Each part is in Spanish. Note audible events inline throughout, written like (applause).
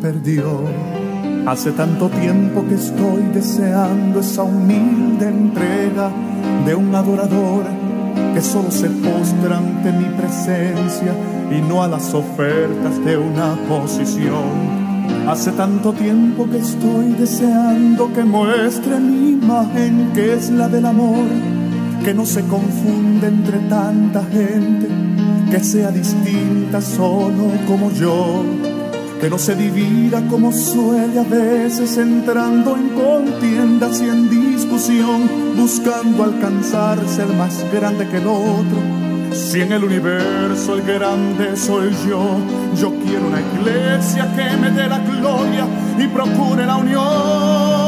perdió. Hace tanto tiempo que estoy deseando esa humilde entrega de un adorador que solo se postra ante mi presencia y no a las ofertas de una posición. Hace tanto tiempo que estoy deseando que muestre mi imagen que es la del amor, que no se confunde entre tanta gente, que sea distinta solo como yo que no se divida como suele a veces entrando en contiendas y en discusión, buscando alcanzar ser más grande que el otro. Si en el universo el grande soy yo, yo quiero una iglesia que me dé la gloria y procure la unión.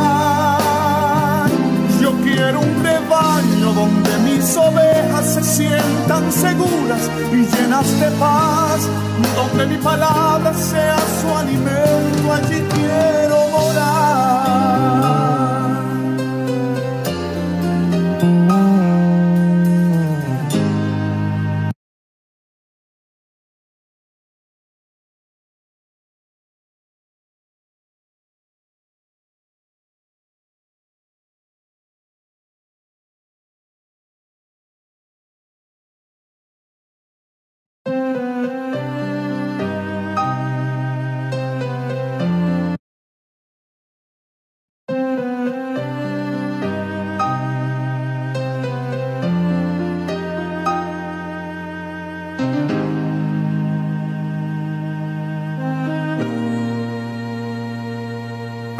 Sientan seguras y llenas de paz, donde mi palabra sea su alimento, allí quiero morar.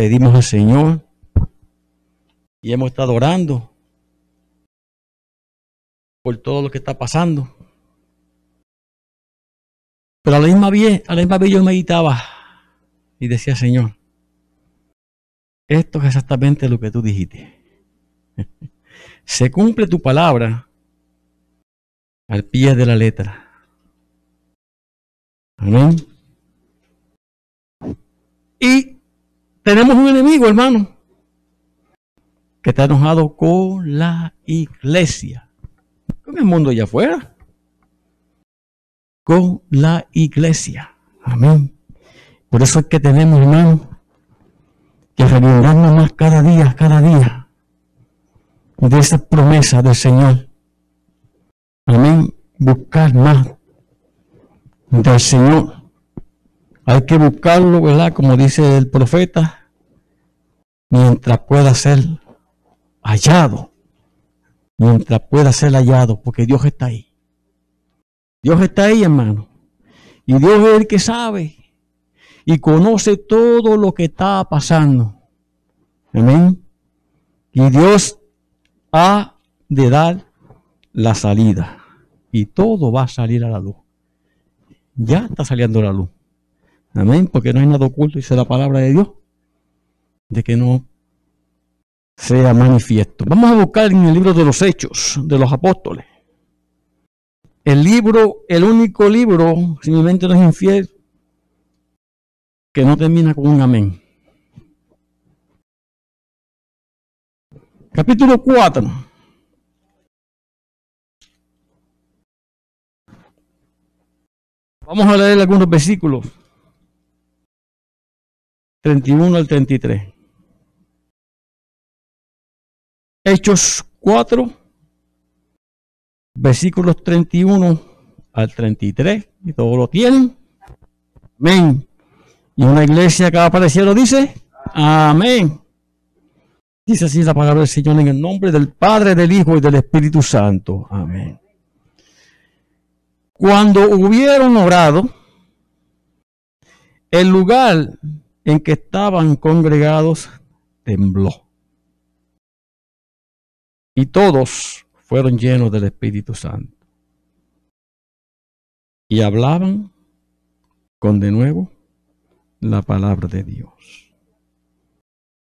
Pedimos al Señor y hemos estado orando por todo lo que está pasando. Pero a la misma vez, a la misma vez yo meditaba y decía, Señor, esto es exactamente lo que tú dijiste. (laughs) Se cumple tu palabra al pie de la letra. Amén. Y tenemos un enemigo, hermano. que está enojado con la iglesia. Con el mundo allá afuera. Con la iglesia. Amén. Por eso es que tenemos, hermano, que recordarnos más cada día, cada día, de esa promesa del Señor. Amén. Buscar más del Señor. Hay que buscarlo, ¿verdad? Como dice el profeta, mientras pueda ser hallado. Mientras pueda ser hallado, porque Dios está ahí. Dios está ahí, hermano. Y Dios es el que sabe y conoce todo lo que está pasando. Amén. Y Dios ha de dar la salida. Y todo va a salir a la luz. Ya está saliendo la luz. Amén. Porque no hay nada oculto, dice la palabra de Dios. De que no sea manifiesto. Vamos a buscar en el libro de los Hechos de los Apóstoles. El libro, el único libro, si mi mente no es infiel, que no termina con un amén. Capítulo 4. Vamos a leer algunos versículos. 31 al 33. Hechos 4, versículos 31 al 33. Y todos lo tienen. Amén. Y una iglesia que aparecido dice, amén. Dice así la palabra del Señor en el nombre del Padre, del Hijo y del Espíritu Santo. Amén. Cuando hubieron orado, el lugar en que estaban congregados tembló. Y todos fueron llenos del Espíritu Santo. Y hablaban con de nuevo la palabra de Dios.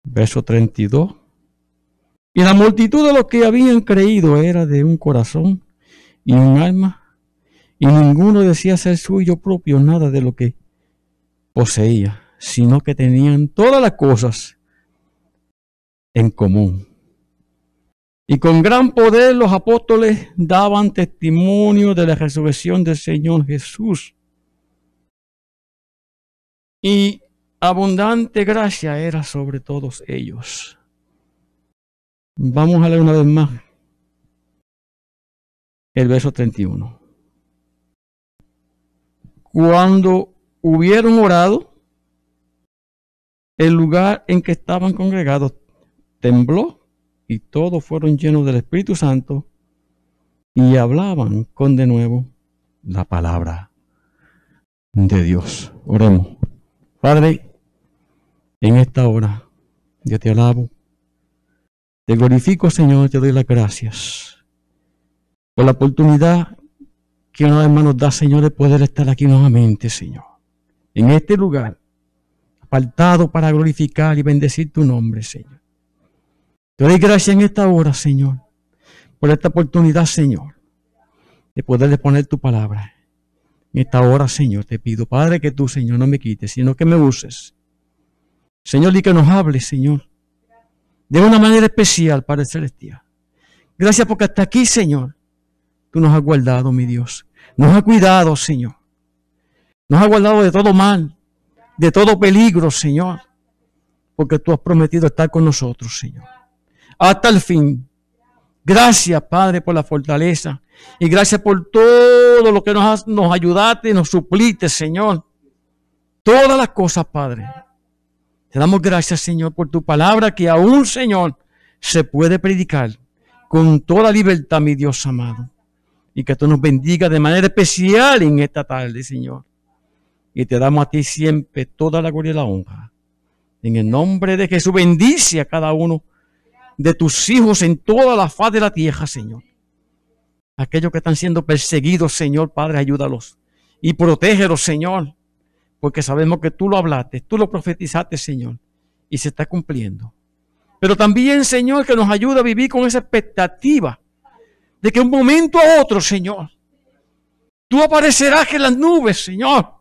Verso 32. Y la multitud de los que habían creído era de un corazón y un alma, y ninguno decía ser suyo propio nada de lo que poseía, sino que tenían todas las cosas en común. Y con gran poder los apóstoles daban testimonio de la resurrección del Señor Jesús y abundante gracia era sobre todos ellos. Vamos a leer una vez más el verso 31. Cuando hubieron orado, el lugar en que estaban congregados tembló y todos fueron llenos del Espíritu Santo y hablaban con de nuevo la palabra de Dios. Oremos. Padre, en esta hora yo te alabo, te glorifico Señor, te doy las gracias por la oportunidad que una vez más nos da Señor de poder estar aquí nuevamente Señor, en este lugar, apartado para glorificar y bendecir tu nombre Señor. Te doy gracias en esta hora Señor, por esta oportunidad Señor, de poder poner tu palabra en esta hora, Señor, te pido, Padre, que tú, Señor, no me quites, sino que me uses. Señor, y que nos hables, Señor, de una manera especial, Padre Celestial. Gracias porque hasta aquí, Señor, tú nos has guardado, mi Dios. Nos has cuidado, Señor. Nos has guardado de todo mal, de todo peligro, Señor. Porque tú has prometido estar con nosotros, Señor. Hasta el fin. Gracias, Padre, por la fortaleza. Y gracias por todo lo que nos, nos ayudaste y nos supliste, Señor. Todas las cosas, Padre. Te damos gracias, Señor, por tu palabra que aún, Señor, se puede predicar con toda libertad, mi Dios amado. Y que tú nos bendiga de manera especial en esta tarde, Señor. Y te damos a ti siempre toda la gloria y la honra. En el nombre de Jesús, bendice a cada uno de tus hijos en toda la faz de la tierra, Señor. Aquellos que están siendo perseguidos, Señor, Padre, ayúdalos. Y protégelos, Señor. Porque sabemos que tú lo hablaste, tú lo profetizaste, Señor. Y se está cumpliendo. Pero también, Señor, que nos ayuda a vivir con esa expectativa de que un momento a otro, Señor, tú aparecerás en las nubes, Señor.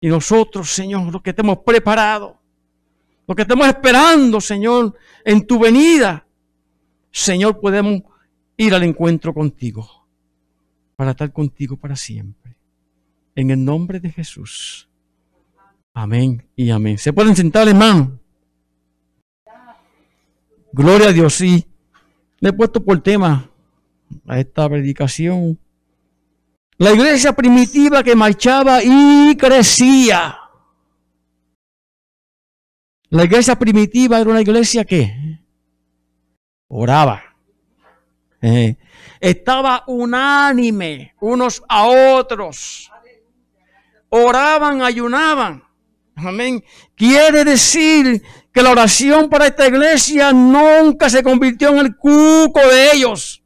Y nosotros, Señor, los que te hemos preparado, lo que estamos esperando, Señor, en tu venida, Señor, podemos ir al encuentro contigo, para estar contigo para siempre. En el nombre de Jesús. Amén y amén. ¿Se pueden sentar, hermano? Gloria a Dios, sí. Le he puesto por tema a esta predicación. La iglesia primitiva que marchaba y crecía. La iglesia primitiva era una iglesia que oraba. Eh, estaba unánime unos a otros. Oraban, ayunaban. Amén. Quiere decir que la oración para esta iglesia nunca se convirtió en el cuco de ellos.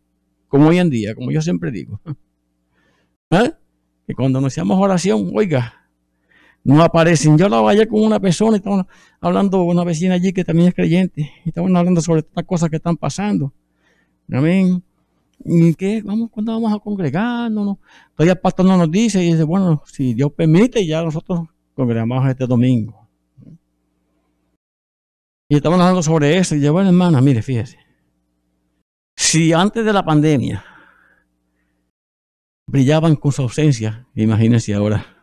Como hoy en día, como yo siempre digo. (laughs) ¿Eh? Que cuando nos hacemos oración, oiga, no aparecen. Yo la vaya con una persona y estamos hablando una vecina allí que también es creyente. Y estamos hablando sobre estas cosas que están pasando. Amén. ¿Y qué? Vamos, ¿Cuándo vamos a congregarnos? Todavía el pastor no nos dice y dice, bueno, si Dios permite, ya nosotros congregamos este domingo. Y estamos hablando sobre eso. Y yo, bueno, hermana, mire, fíjese. Si antes de la pandemia brillaban con su ausencia, imagínense ahora.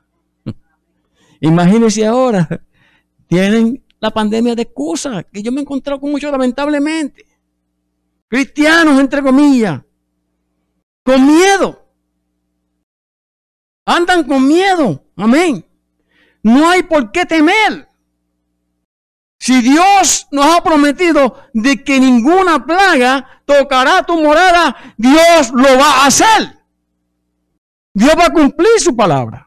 Imagínense ahora. (laughs) Tienen la pandemia de excusa, que yo me he encontrado con muchos lamentablemente. Cristianos, entre comillas, con miedo. Andan con miedo. Amén. No hay por qué temer. Si Dios nos ha prometido de que ninguna plaga tocará tu morada, Dios lo va a hacer. Dios va a cumplir su palabra.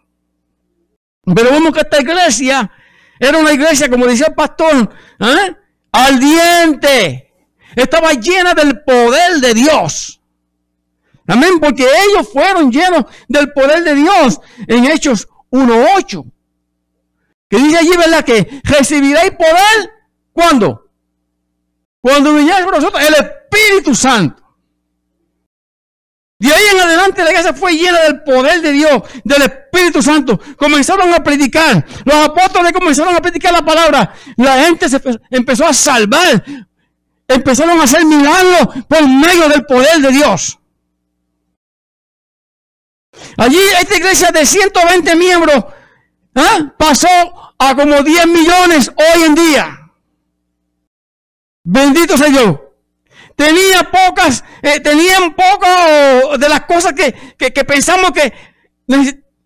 Pero vemos que esta iglesia era una iglesia, como decía el pastor, ¿eh? ardiente. Estaba llena del poder de Dios. Amén, porque ellos fueron llenos del poder de Dios en Hechos 1.8. Que dice allí, ¿verdad? Que recibiréis poder, ¿cuándo? Cuando viniera por nosotros el Espíritu Santo. De ahí en adelante la iglesia fue llena del poder de Dios, del Espíritu Santo. Comenzaron a predicar. Los apóstoles comenzaron a predicar la palabra. La gente se empezó a salvar. Empezaron a hacer milagros por medio del poder de Dios. Allí esta iglesia de 120 miembros ¿Ah? Pasó a como 10 millones hoy en día. Bendito sea Dios. Tenía pocas, eh, tenían poco de las cosas que, que, pensamos que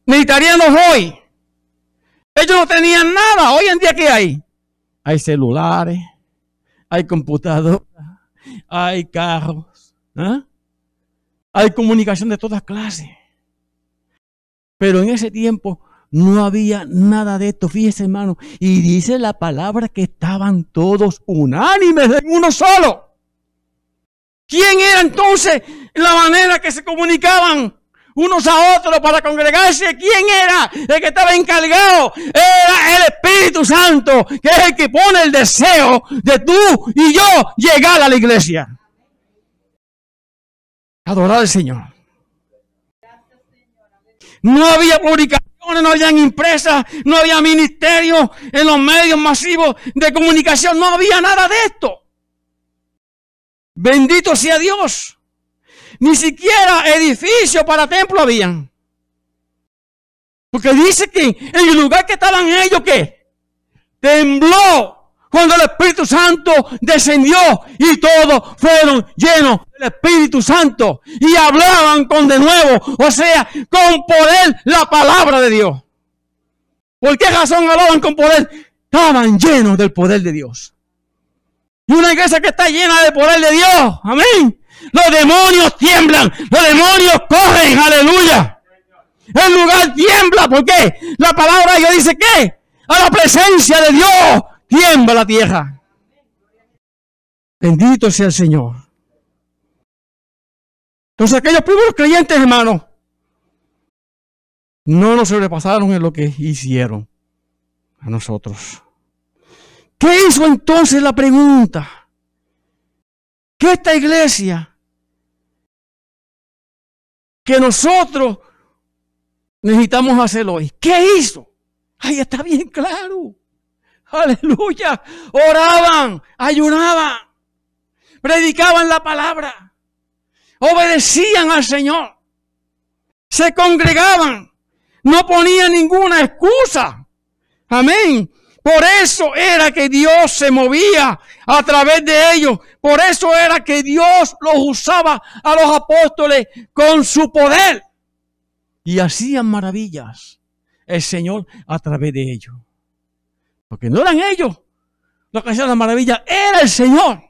necesitaríamos hoy. Ellos no tenían nada. Hoy en día, ¿qué hay? Hay celulares, hay computadoras, hay carros, ¿ah? hay comunicación de todas clases. Pero en ese tiempo no había nada de esto, fíjese hermano. Y dice la palabra que estaban todos unánimes en uno solo. ¿Quién era entonces la manera que se comunicaban unos a otros para congregarse? ¿Quién era el que estaba encargado? Era el Espíritu Santo, que es el que pone el deseo de tú y yo llegar a la iglesia. Adorar al Señor. No había publicación no habían impresas, no había ministerio en los medios masivos de comunicación, no había nada de esto. Bendito sea Dios. Ni siquiera edificio para templo habían. Porque dice que en el lugar que estaban ellos, que tembló cuando el Espíritu Santo descendió y todos fueron llenos del Espíritu Santo y hablaban con de nuevo, o sea, con poder la palabra de Dios. ¿Por qué razón hablaban con poder? Estaban llenos del poder de Dios. Y una iglesia que está llena del poder de Dios, amén. Los demonios tiemblan, los demonios corren, aleluya. El lugar tiembla, ¿por qué? La palabra de Dios dice que a la presencia de Dios tiembla la tierra. Bendito sea el Señor. Entonces aquellos primeros creyentes, hermanos, no nos sobrepasaron en lo que hicieron a nosotros. ¿Qué hizo entonces la pregunta? ¿Qué esta iglesia que nosotros necesitamos hacer hoy? ¿Qué hizo? Ahí está bien claro. Aleluya. Oraban, ayunaban, predicaban la palabra, obedecían al Señor, se congregaban, no ponían ninguna excusa. Amén. Por eso era que Dios se movía a través de ellos. Por eso era que Dios los usaba a los apóstoles con su poder. Y hacían maravillas el Señor a través de ellos. Porque no eran ellos los que hacían las maravillas, era el Señor.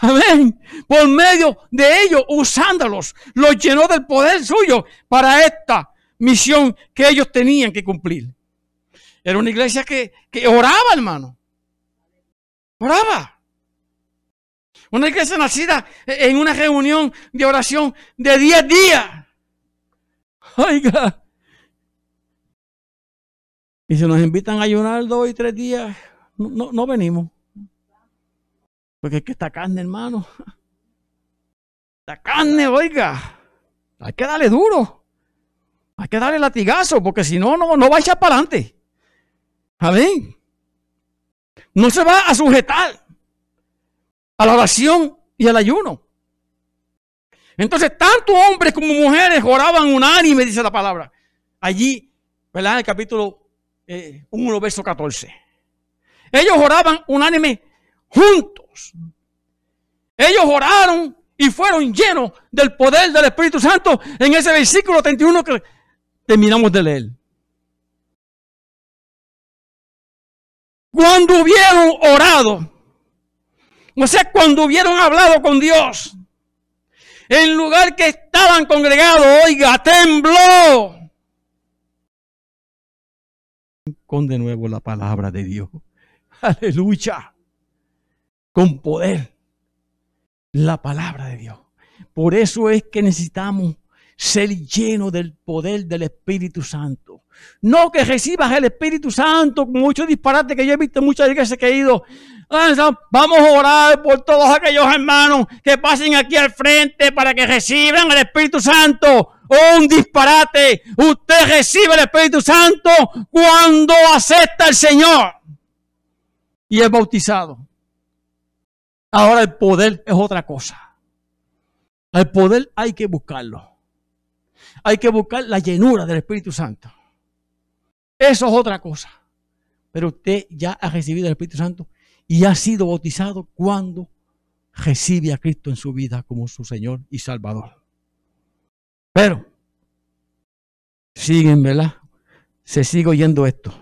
Amén. Por medio de ellos, usándolos, los llenó del poder suyo para esta misión que ellos tenían que cumplir. Era una iglesia que, oraba, hermano. Oraba. Una iglesia nacida en una reunión de oración de 10 días. Oiga. Y si nos invitan a ayunar dos y tres días, no, no venimos. Porque es que esta carne, hermano. La carne, oiga. Hay que darle duro. Hay que darle latigazo, porque si no, no, no va a echar para adelante. Amén. No se va a sujetar a la oración y al ayuno. Entonces, tanto hombres como mujeres oraban unánime, dice la palabra. Allí, ¿verdad? En el capítulo 1, eh, verso 14. Ellos oraban unánime juntos. Ellos oraron y fueron llenos del poder del Espíritu Santo en ese versículo 31 que terminamos de leer. Cuando hubieron orado, o sea, cuando hubieron hablado con Dios, el lugar que estaban congregados, oiga, tembló. Con de nuevo la palabra de Dios. Aleluya. Con poder. La palabra de Dios. Por eso es que necesitamos ser llenos del poder del Espíritu Santo. No que recibas el Espíritu Santo, muchos disparates que yo he visto muchas iglesias que he ido. Ah, vamos a orar por todos aquellos hermanos que pasen aquí al frente para que reciban el Espíritu Santo. Oh, un disparate. Usted recibe el Espíritu Santo cuando acepta al Señor y es bautizado. Ahora el poder es otra cosa. El poder hay que buscarlo. Hay que buscar la llenura del Espíritu Santo. Eso es otra cosa. Pero usted ya ha recibido el Espíritu Santo y ha sido bautizado cuando recibe a Cristo en su vida como su Señor y Salvador. Pero, siguen, ¿verdad? Se sigue oyendo esto.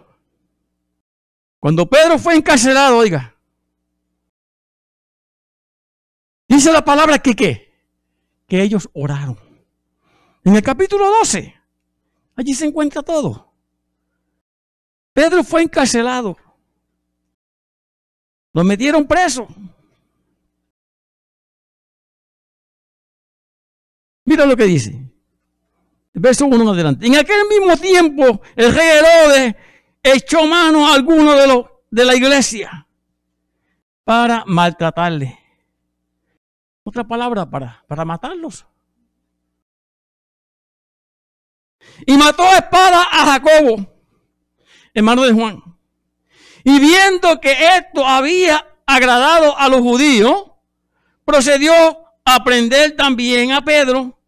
Cuando Pedro fue encarcelado, oiga, dice la palabra que qué? Que ellos oraron. En el capítulo 12, allí se encuentra todo. Pedro fue encarcelado. Lo metieron preso. Mira lo que dice. Verso 1 adelante. En aquel mismo tiempo, el rey Herodes echó mano a alguno de, de la iglesia para maltratarle. Otra palabra para, para matarlos. Y mató a espada a Jacobo hermano de Juan. Y viendo que esto había agradado a los judíos, procedió a prender también a Pedro.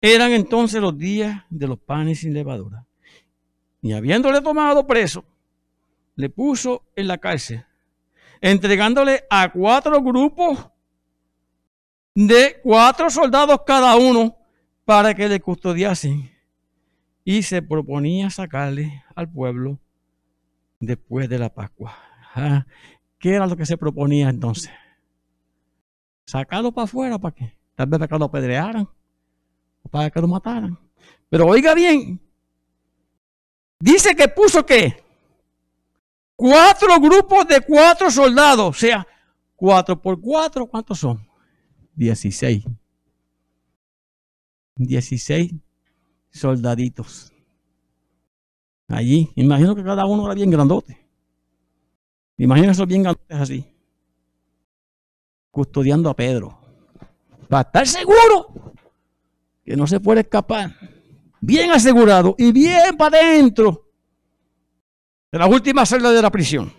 Eran entonces los días de los panes sin levadura. Y habiéndole tomado preso, le puso en la cárcel, entregándole a cuatro grupos de cuatro soldados cada uno para que le custodiasen y se proponía sacarle al pueblo después de la Pascua. Ah, ¿Qué era lo que se proponía entonces? Sacarlo para afuera, ¿para qué? Tal vez para que lo apedrearan o para que lo mataran. Pero oiga bien, dice que puso que cuatro grupos de cuatro soldados, o sea, cuatro por cuatro, ¿cuántos son? Dieciséis. Dieciséis soldaditos. Allí, imagino que cada uno era bien grandote. Imagino esos bien grandotes así. Custodiando a Pedro. Para estar seguro que no se puede escapar. Bien asegurado y bien para adentro de las últimas celdas de la prisión.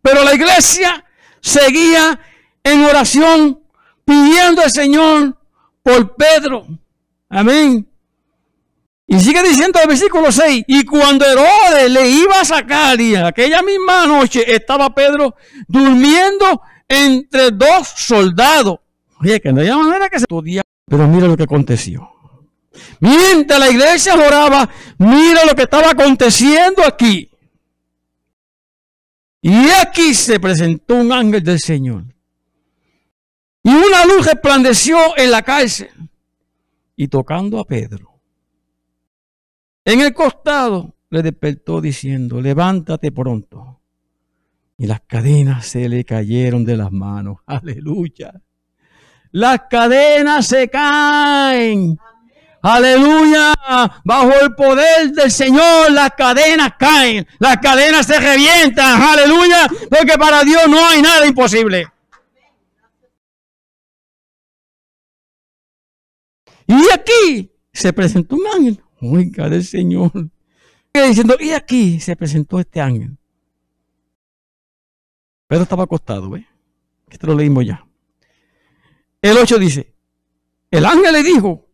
Pero la iglesia seguía en oración pidiendo al Señor por Pedro. Amén. Y sigue diciendo el versículo 6, y cuando Herodes le iba a sacar, y aquella misma noche estaba Pedro durmiendo entre dos soldados. Oye, que no había manera que se estudiara. Pero mira lo que aconteció. Mientras la iglesia oraba, mira lo que estaba aconteciendo aquí. Y aquí se presentó un ángel del Señor. Y una luz resplandeció en la cárcel. Y tocando a Pedro. En el costado le despertó diciendo, levántate pronto. Y las cadenas se le cayeron de las manos. (laughs) Aleluya. Las cadenas se caen. Aleluya. Bajo el poder del Señor las cadenas caen. Las cadenas se revientan. Aleluya. Porque para Dios no hay nada imposible. Y aquí se presentó un ángel. Oiga del Señor. Diciendo, y aquí se presentó este ángel. Pedro estaba acostado, ¿ves? Esto lo leímos ya. El 8 dice, el ángel le dijo,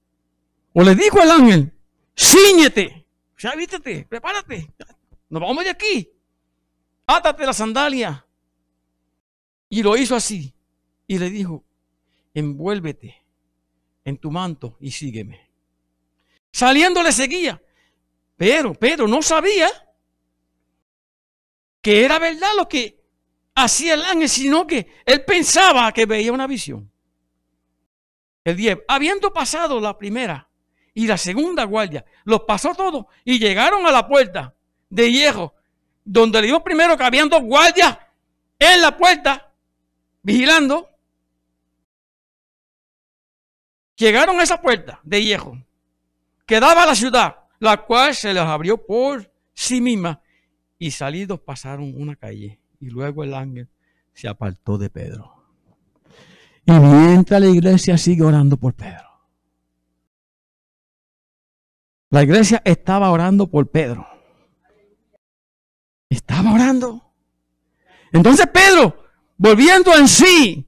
o le dijo el ángel, ciñete, sea, vístete, prepárate, nos vamos de aquí, átate la sandalia. Y lo hizo así, y le dijo, envuélvete en tu manto y sígueme. Saliendo le seguía, pero Pedro no sabía que era verdad lo que hacía el ángel, sino que él pensaba que veía una visión. El 10, habiendo pasado la primera y la segunda guardia, los pasó todos y llegaron a la puerta de hierro, donde le dijo primero que habían dos guardias en la puerta, vigilando. Llegaron a esa puerta de hierro, que daba a la ciudad, la cual se les abrió por sí misma, y salidos pasaron una calle, y luego el ángel se apartó de Pedro. Y mientras la iglesia sigue orando por Pedro. La iglesia estaba orando por Pedro. Estaba orando. Entonces Pedro, volviendo en sí,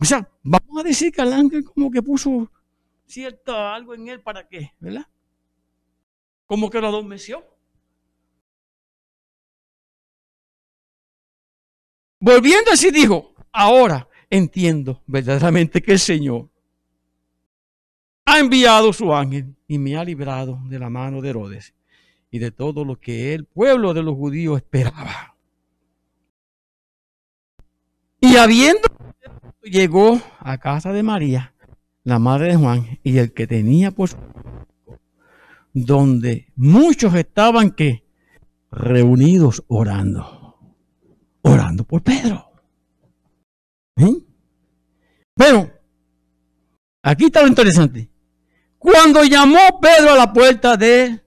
o sea, vamos a decir que el ángel como que puso cierto algo en él para qué, ¿verdad? Como que lo adormeció. Volviendo así dijo, ahora entiendo verdaderamente que el Señor ha enviado su ángel y me ha librado de la mano de Herodes y de todo lo que el pueblo de los judíos esperaba. Y habiendo llegó a casa de María, la madre de Juan, y el que tenía por donde muchos estaban que reunidos orando, orando por Pedro. ¿Eh? Pero, aquí está lo interesante. Cuando llamó Pedro a la puerta de,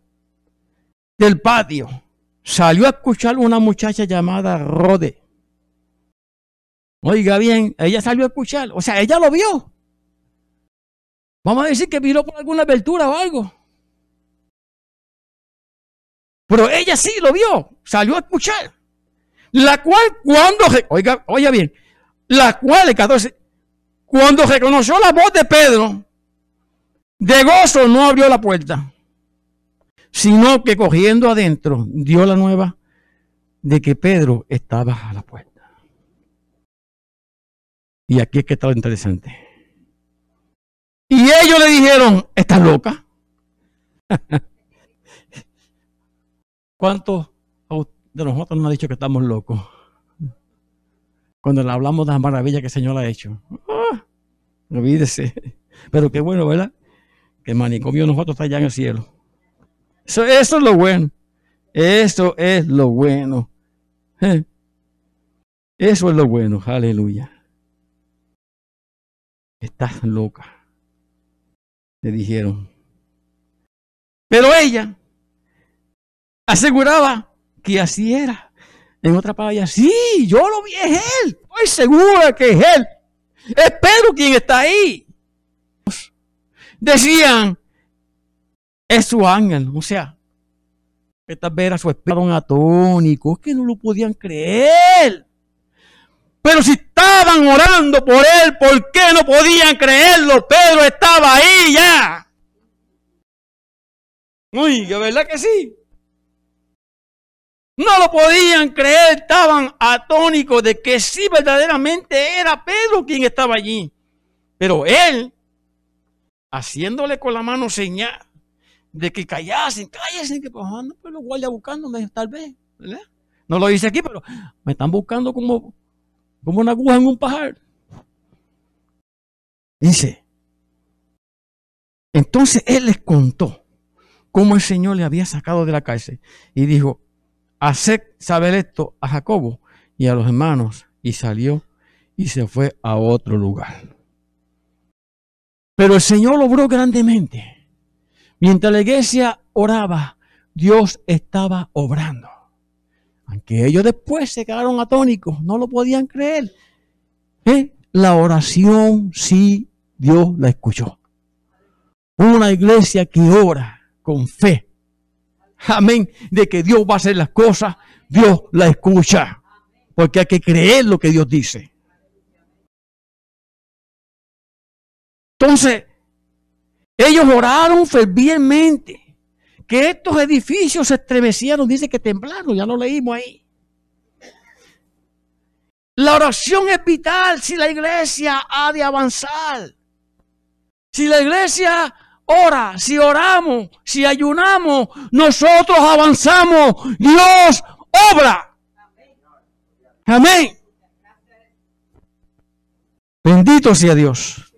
del patio, salió a escuchar una muchacha llamada Rode. Oiga bien, ella salió a escuchar, o sea, ella lo vio. Vamos a decir que miró por alguna abertura o algo. Pero ella sí lo vio, salió a escuchar. La cual cuando, oiga, oiga bien, la cual, el 14, cuando reconoció la voz de Pedro, de gozo no abrió la puerta, sino que cogiendo adentro dio la nueva de que Pedro estaba a la puerta. Y aquí es que estaba interesante. Y ellos le dijeron, ¿estás loca? ¿Cuántos de nosotros nos han dicho que estamos locos? Cuando le hablamos de las maravillas que el Señor ha hecho. Ah, olvídese. Pero qué bueno, ¿verdad? que el manicomio de nosotros está allá en el cielo. Eso, es lo bueno. Eso es lo bueno. Eh. Eso es lo bueno. Aleluya. Estás loca. Le dijeron. Pero ella aseguraba que así era. En otra palabra, sí, yo lo vi, es él. Estoy segura que es él. Es Pedro quien está ahí decían, es su ángel, o sea, estas veras su espíritu atónico, es que no lo podían creer. Pero si estaban orando por él, ¿por qué no podían creerlo? Pedro estaba ahí ya. Uy, ¿de verdad que sí? No lo podían creer, estaban atónicos de que sí verdaderamente era Pedro quien estaba allí. Pero él, haciéndole con la mano señal de que callasen, cállese, que pues, no, pues los guardia buscándome, tal vez, No lo dice aquí, pero me están buscando como, como una aguja en un pajar. Dice, entonces él les contó cómo el Señor le había sacado de la cárcel y dijo, haced saber esto a Jacobo y a los hermanos y salió y se fue a otro lugar. Pero el Señor obró grandemente. Mientras la iglesia oraba, Dios estaba obrando. Aunque ellos después se quedaron atónicos, no lo podían creer. ¿Eh? La oración sí Dios la escuchó. Una iglesia que ora con fe. Amén. De que Dios va a hacer las cosas, Dios la escucha. Porque hay que creer lo que Dios dice. Entonces, ellos oraron fervientemente. Que estos edificios se estremecieron, dice que temblaron, ya lo leímos ahí. La oración es vital si la iglesia ha de avanzar. Si la iglesia ora, si oramos, si ayunamos, nosotros avanzamos. Dios obra. Amén. Bendito sea Dios.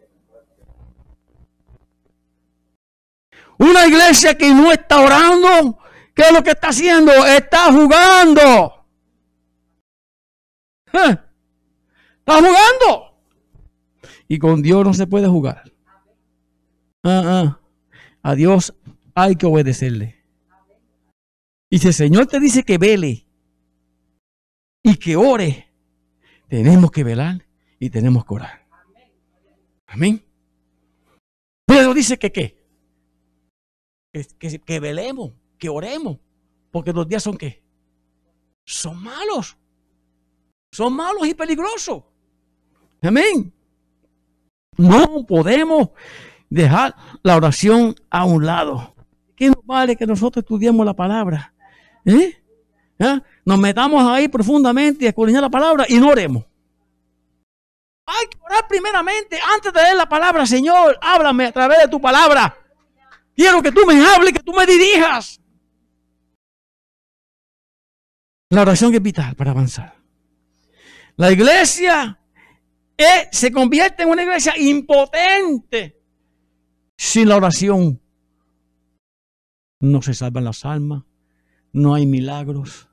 Una iglesia que no está orando, ¿qué es lo que está haciendo? Está jugando. ¿Eh? Está jugando. Y con Dios no se puede jugar. Ah, ah. A Dios hay que obedecerle. Y si el Señor te dice que vele y que ore, tenemos que velar y tenemos que orar. Amén. Pedro dice que qué? Que, velemos, que oremos, porque los días son qué? Son malos. Son malos y peligrosos. Amén. No podemos dejar la oración a un lado. ¿Qué nos vale que nosotros estudiemos la palabra? ¿Eh? ¿Ah? Nos metamos ahí profundamente y escudriñar la palabra y no oremos. Hay que orar primeramente antes de leer la palabra. Señor, háblame a través de tu palabra. Quiero que tú me hables, que tú me dirijas. La oración es vital para avanzar. La iglesia se convierte en una iglesia impotente sin la oración. No se salvan las almas, no hay milagros,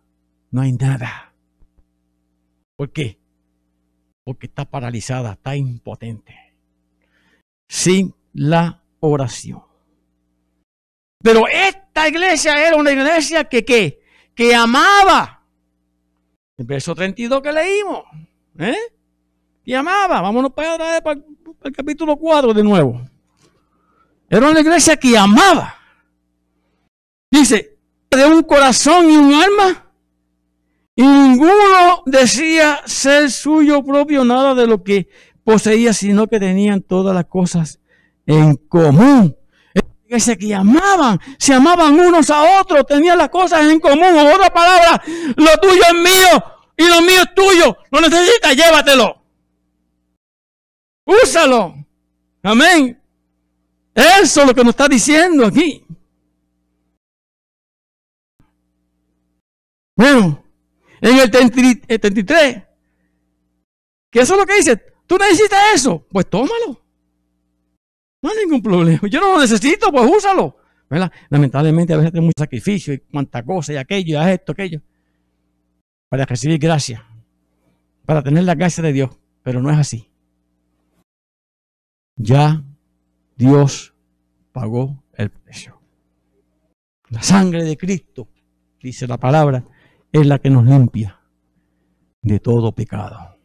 no hay nada. ¿Por qué? Porque está paralizada, está impotente. Sin la oración. Pero esta iglesia era una iglesia que, ¿qué? que amaba. El verso 32 que leímos. ¿eh? Que amaba. Vámonos para, el capítulo 4 de nuevo. Era una iglesia que amaba. Dice, de un corazón y un alma. Y ninguno decía ser suyo propio nada de lo que poseía, sino que tenían todas las cosas en común que que amaban, se amaban unos a otros, tenían las cosas en común. En otra palabra, lo tuyo es mío y lo mío es tuyo. Lo necesitas, llévatelo. Úsalo. Amén. Eso es lo que nos está diciendo aquí. Bueno, en el 33, ¿qué eso es lo que dice? ¿Tú necesitas eso? Pues tómalo. No hay ningún problema. Yo no lo necesito, pues úsalo. Lamentablemente a veces tenemos mucho sacrificio y cuánta cosa y aquello y esto, aquello. Para recibir gracia. Para tener la gracia de Dios. Pero no es así. Ya Dios pagó el precio. La sangre de Cristo, dice la palabra, es la que nos limpia de todo pecado.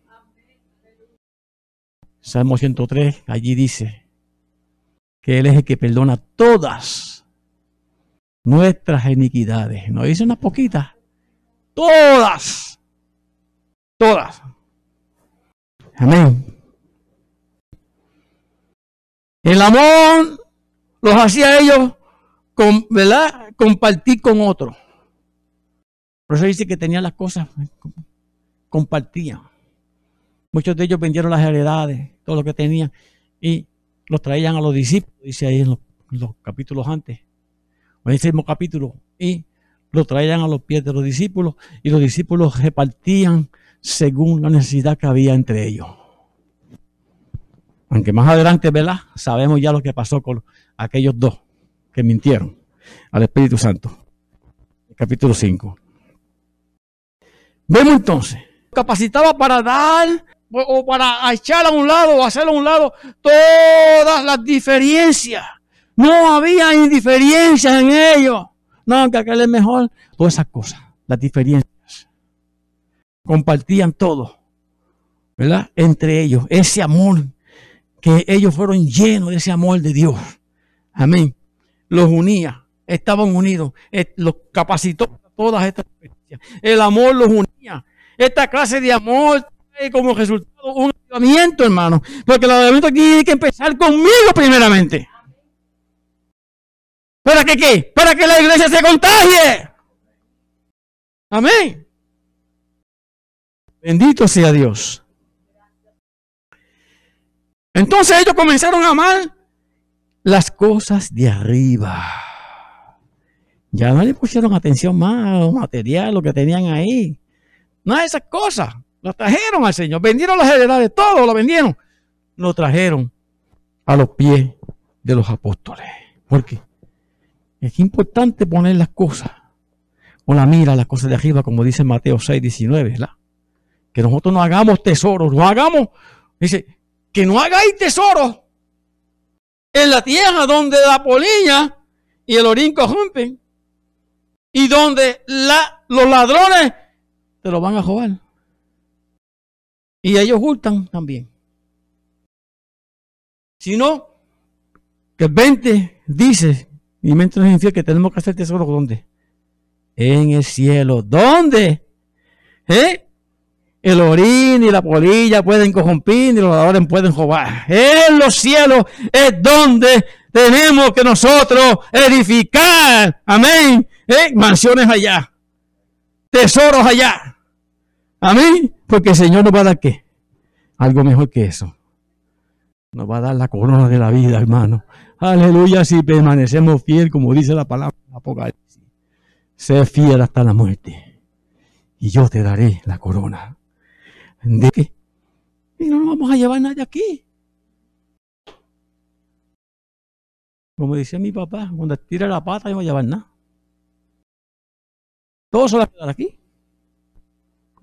Salmo 103, allí dice, que Él es el que perdona todas nuestras iniquidades. No dice unas poquitas, todas, todas. Amén. El amor los hacía ellos, con, ¿verdad? Compartir con otros. Por eso dice que tenían las cosas, compartían. Muchos de ellos vendieron las heredades, todo lo que tenían, y los traían a los discípulos, dice ahí en los, capítulos antes, en el mismo capítulo, y lo traían a los pies de los discípulos, y los discípulos repartían según la necesidad que había entre ellos. Aunque más adelante, ¿verdad? Sabemos ya lo que pasó con aquellos dos que mintieron al Espíritu Santo. Capítulo 5. Vemos entonces, capacitaba para dar o para echar a un lado o hacer a un lado todas las diferencias. No había indiferencias en ellos. No, que aquel es mejor. Todas esas cosas, las diferencias. Compartían todo, ¿verdad? Entre ellos, ese amor que ellos fueron llenos de ese amor de Dios. Amén. Los unía, estaban unidos, eh, los capacitó todas estas experiencias. El amor los unía. Esta clase de amor como resultado un avivamiento, hermano. Porque el avivamiento tiene que empezar conmigo primeramente. ¿Para qué qué? Para que la iglesia se contagie. Amén. Bendito sea Dios. Entonces ellos comenzaron a amar las cosas de arriba. Ya no le pusieron atención más a material, lo que tenían ahí. Nada de esas cosas. Lo trajeron al Señor. Vendieron las heredades, todo lo vendieron. Lo trajeron a los pies de los apóstoles. ¿Por qué? Es importante poner las cosas o la mira las cosas de arriba, como dice Mateo 6, 19, ¿verdad? Que nosotros no hagamos tesoros, no hagamos, dice, que no hagáis tesoros en la tierra donde la polilla y el orín corrompen y donde los ladrones te lo van a robar. Y ellos hurtan también. Sino que el 20 dice, y mientras infiel, que tenemos que hacer tesoros ¿dónde? En el cielo. ¿Dónde? ¿Eh? el orín y la polilla pueden corrompir y los ladrones pueden robar. En los cielos es donde tenemos que nosotros edificar, amén, ¿Eh? mansiones allá, tesoros allá, amén, porque el Señor nos va a dar qué? Algo mejor que eso. Nos va a dar la corona de la vida, hermano. Aleluya, si permanecemos fiel, como dice la palabra Apocalipsis. Sé fiel hasta la muerte. Y yo te daré la corona ¿De qué? Y no nos vamos a llevar nada de aquí. Como decía mi papá, cuando tira la pata no va a llevar nada. Todo se va a quedar aquí.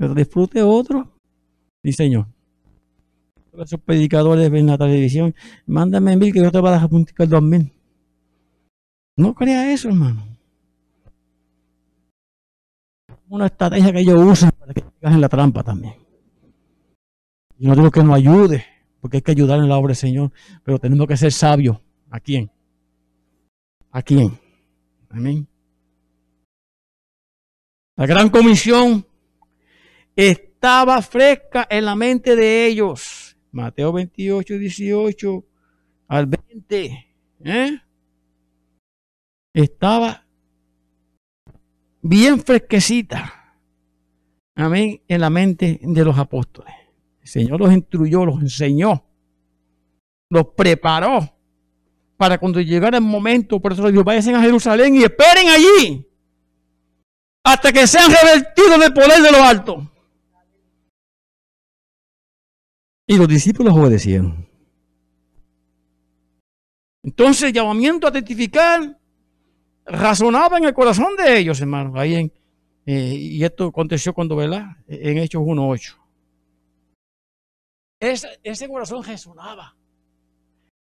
Pero disfrute otro. Sí, Señor. Esos predicadores ven la televisión. Mándame mil que yo te voy a dejar punticar dos mil. No crea eso, hermano. Una estrategia que ellos usan para que caigas en la trampa también. Y no digo que no ayude, porque hay que ayudar en la obra del Señor, pero tenemos que ser sabios. ¿A quién? ¿A quién? Amén. La gran comisión estaba fresca en la mente de ellos. Mateo 28, 18 al 20. ¿eh? Estaba bien fresquecita. Amén. En la mente de los apóstoles. El Señor los instruyó, los enseñó, los preparó para cuando llegara el momento, por eso Dios, vayan a Jerusalén y esperen allí hasta que sean revertidos del poder de lo alto. Y los discípulos obedecieron. Entonces, llamamiento a testificar razonaba en el corazón de ellos, hermanos. Ahí eh, y esto aconteció cuando, ¿verdad? En Hechos 1.8 ese corazón resonaba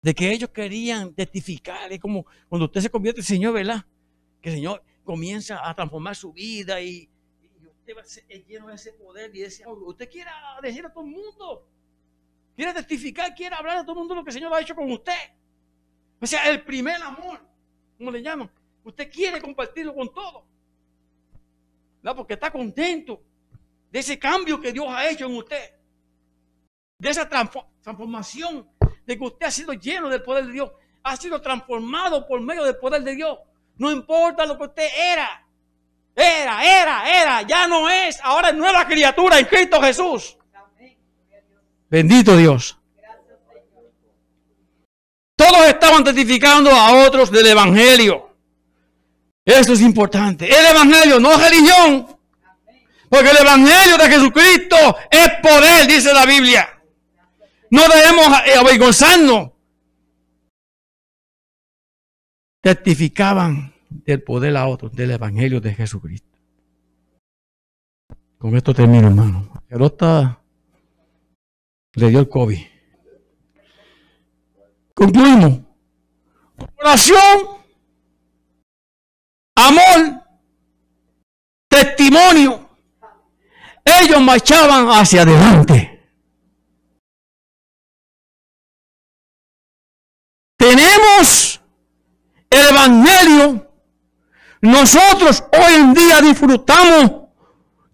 de que ellos querían testificar. Es como cuando usted se convierte en Señor, ¿verdad? Que el Señor comienza a transformar su vida y, usted va a ser lleno de ese poder y ese Usted quiere decir a todo el mundo, quiere testificar, quiere hablar a todo el mundo lo que el Señor ha hecho con usted. O sea, el primer amor, como le llaman. Usted quiere compartirlo con todos. ¿verdad? Porque está contento de ese cambio que Dios ha hecho en usted. de esa transformación, de que usted ha sido lleno del poder de Dios, ha sido transformado por medio del poder de Dios. No importa lo que usted era. Era, era, era, ya no es. Ahora es nueva criatura en Cristo Jesús. Bendito Dios. Todos estaban testificando a otros del Evangelio. Eso es importante. El Evangelio, no religión. Porque el Evangelio de Jesucristo es poder, dice la Biblia. No debemos avergonzarnos. Testificaban del poder a otros, del Evangelio de Jesucristo. Con esto termino, hermano. Pelota le dio el COVID. Concluimos. Oración, amor, testimonio. Ellos marchaban hacia adelante. Tenemos el Evangelio. Nosotros hoy en día disfrutamos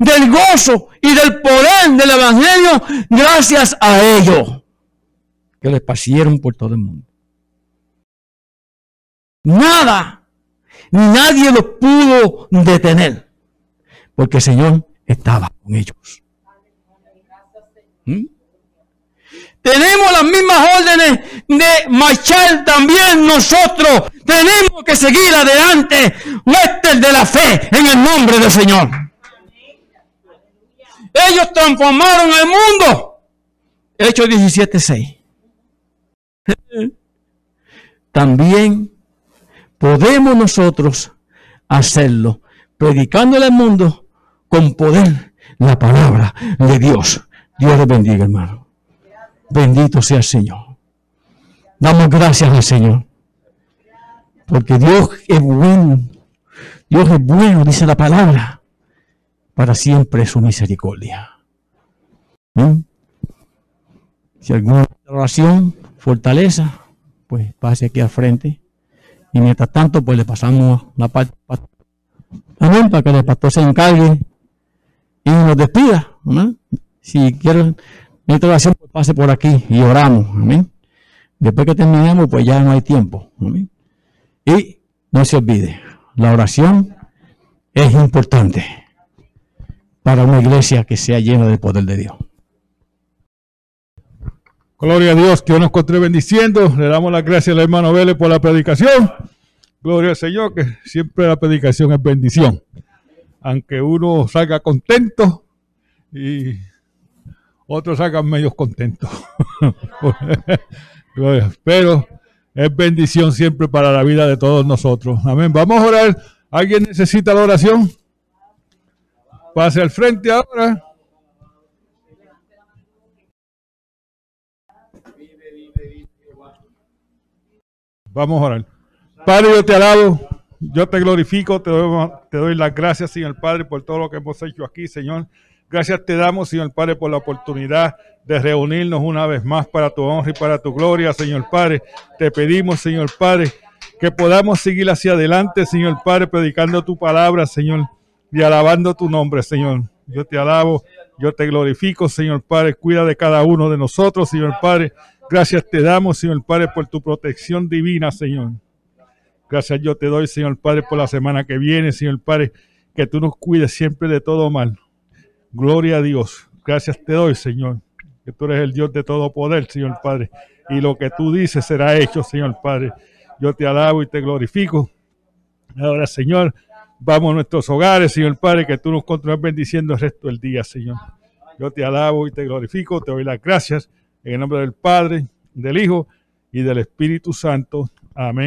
del gozo y del poder del Evangelio gracias a ellos que les pasieron por todo el mundo. Nada, ni nadie los pudo detener, porque el Señor estaba con ellos. ¿Mm? Tenemos las mismas órdenes de marchar también nosotros. Tenemos que seguir adelante, huestes de la fe, en el nombre del Señor. Ellos transformaron el mundo. Hechos 17:6. También podemos nosotros hacerlo, predicándole al mundo con poder la palabra de Dios. Dios les bendiga, hermano. Bendito sea el Señor. Damos gracias al Señor. Porque Dios es bueno. Dios es bueno, dice la palabra para siempre su misericordia. ¿Mm? Si alguna oración, fortaleza, pues pase aquí al frente. Y mientras tanto, pues le pasamos la parte Amén, para que el pastor se encargue y nos despida. Si quieren nuestra oración, pues pase por aquí y oramos. Amén. Después que terminemos, pues ya no hay tiempo. Y no se olvide, la oración es importante para una iglesia que sea llena del poder de Dios. Gloria a Dios, que nos encontré bendiciendo. Le damos las gracias al hermano Vélez por la predicación. Gloria al Señor, que siempre la predicación es bendición. Aunque uno salga contento y otros salgan medio contentos. (laughs) Pero es bendición siempre para la vida de todos nosotros. Amén. Vamos a orar. ¿Alguien necesita la oración? Pase al frente ahora. Vamos a orar. Padre, yo te alabo, yo te glorifico, te doy, te doy las gracias, Señor Padre, por todo lo que hemos hecho aquí, Señor. Gracias te damos, Señor Padre, por la oportunidad de reunirnos una vez más para tu honra y para tu gloria, Señor Padre. Te pedimos, Señor Padre, que podamos seguir hacia adelante, Señor Padre, predicando tu palabra, Señor y alabando tu nombre, Señor. Yo te alabo, yo te glorifico, Señor Padre. Cuida de cada uno de nosotros, Señor Padre. Gracias te damos, Señor Padre, por tu protección divina, Señor. Gracias yo te doy, Señor Padre, por la semana que viene, Señor Padre, que tú nos cuides siempre de todo mal. Gloria a Dios. Gracias te doy, Señor, que tú eres el Dios de todo poder, Señor Padre. Y lo que tú dices será hecho, Señor Padre. Yo te alabo y te glorifico. Ahora, Señor, Vamos a nuestros hogares, Señor Padre, que tú nos continúes bendiciendo el resto del día, Señor. Yo te alabo y te glorifico, te doy las gracias en el nombre del Padre, del Hijo y del Espíritu Santo. Amén.